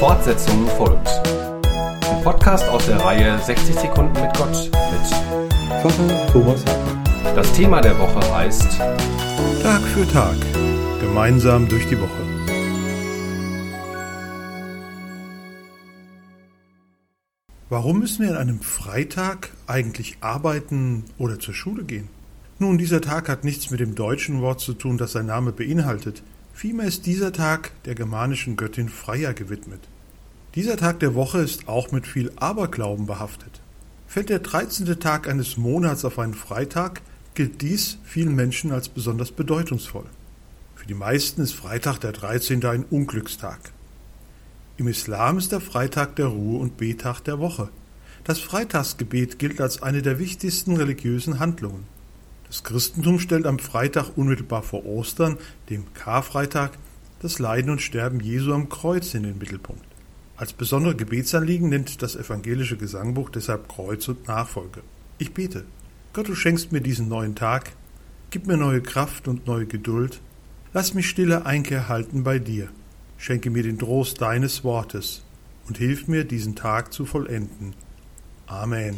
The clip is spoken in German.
Fortsetzung folgt. Ein Podcast aus der Reihe 60 Sekunden mit Gott mit Pfarrer Thomas Hartmann. Das Thema der Woche heißt Tag für Tag. Gemeinsam durch die Woche. Warum müssen wir an einem Freitag eigentlich arbeiten oder zur Schule gehen? Nun, dieser Tag hat nichts mit dem deutschen Wort zu tun, das sein Name beinhaltet. Vielmehr ist dieser Tag der germanischen Göttin Freya gewidmet. Dieser Tag der Woche ist auch mit viel Aberglauben behaftet. Fällt der 13. Tag eines Monats auf einen Freitag, gilt dies vielen Menschen als besonders bedeutungsvoll. Für die meisten ist Freitag der 13. ein Unglückstag. Im Islam ist der Freitag der Ruhe- und Betag der Woche. Das Freitagsgebet gilt als eine der wichtigsten religiösen Handlungen. Das Christentum stellt am Freitag unmittelbar vor Ostern, dem Karfreitag, das Leiden und Sterben Jesu am Kreuz in den Mittelpunkt. Als besondere Gebetsanliegen nennt das evangelische Gesangbuch deshalb Kreuz und Nachfolge. Ich bete, Gott, du schenkst mir diesen neuen Tag, gib mir neue Kraft und neue Geduld, lass mich stille Einkehr halten bei dir, schenke mir den Trost deines Wortes und hilf mir, diesen Tag zu vollenden. Amen.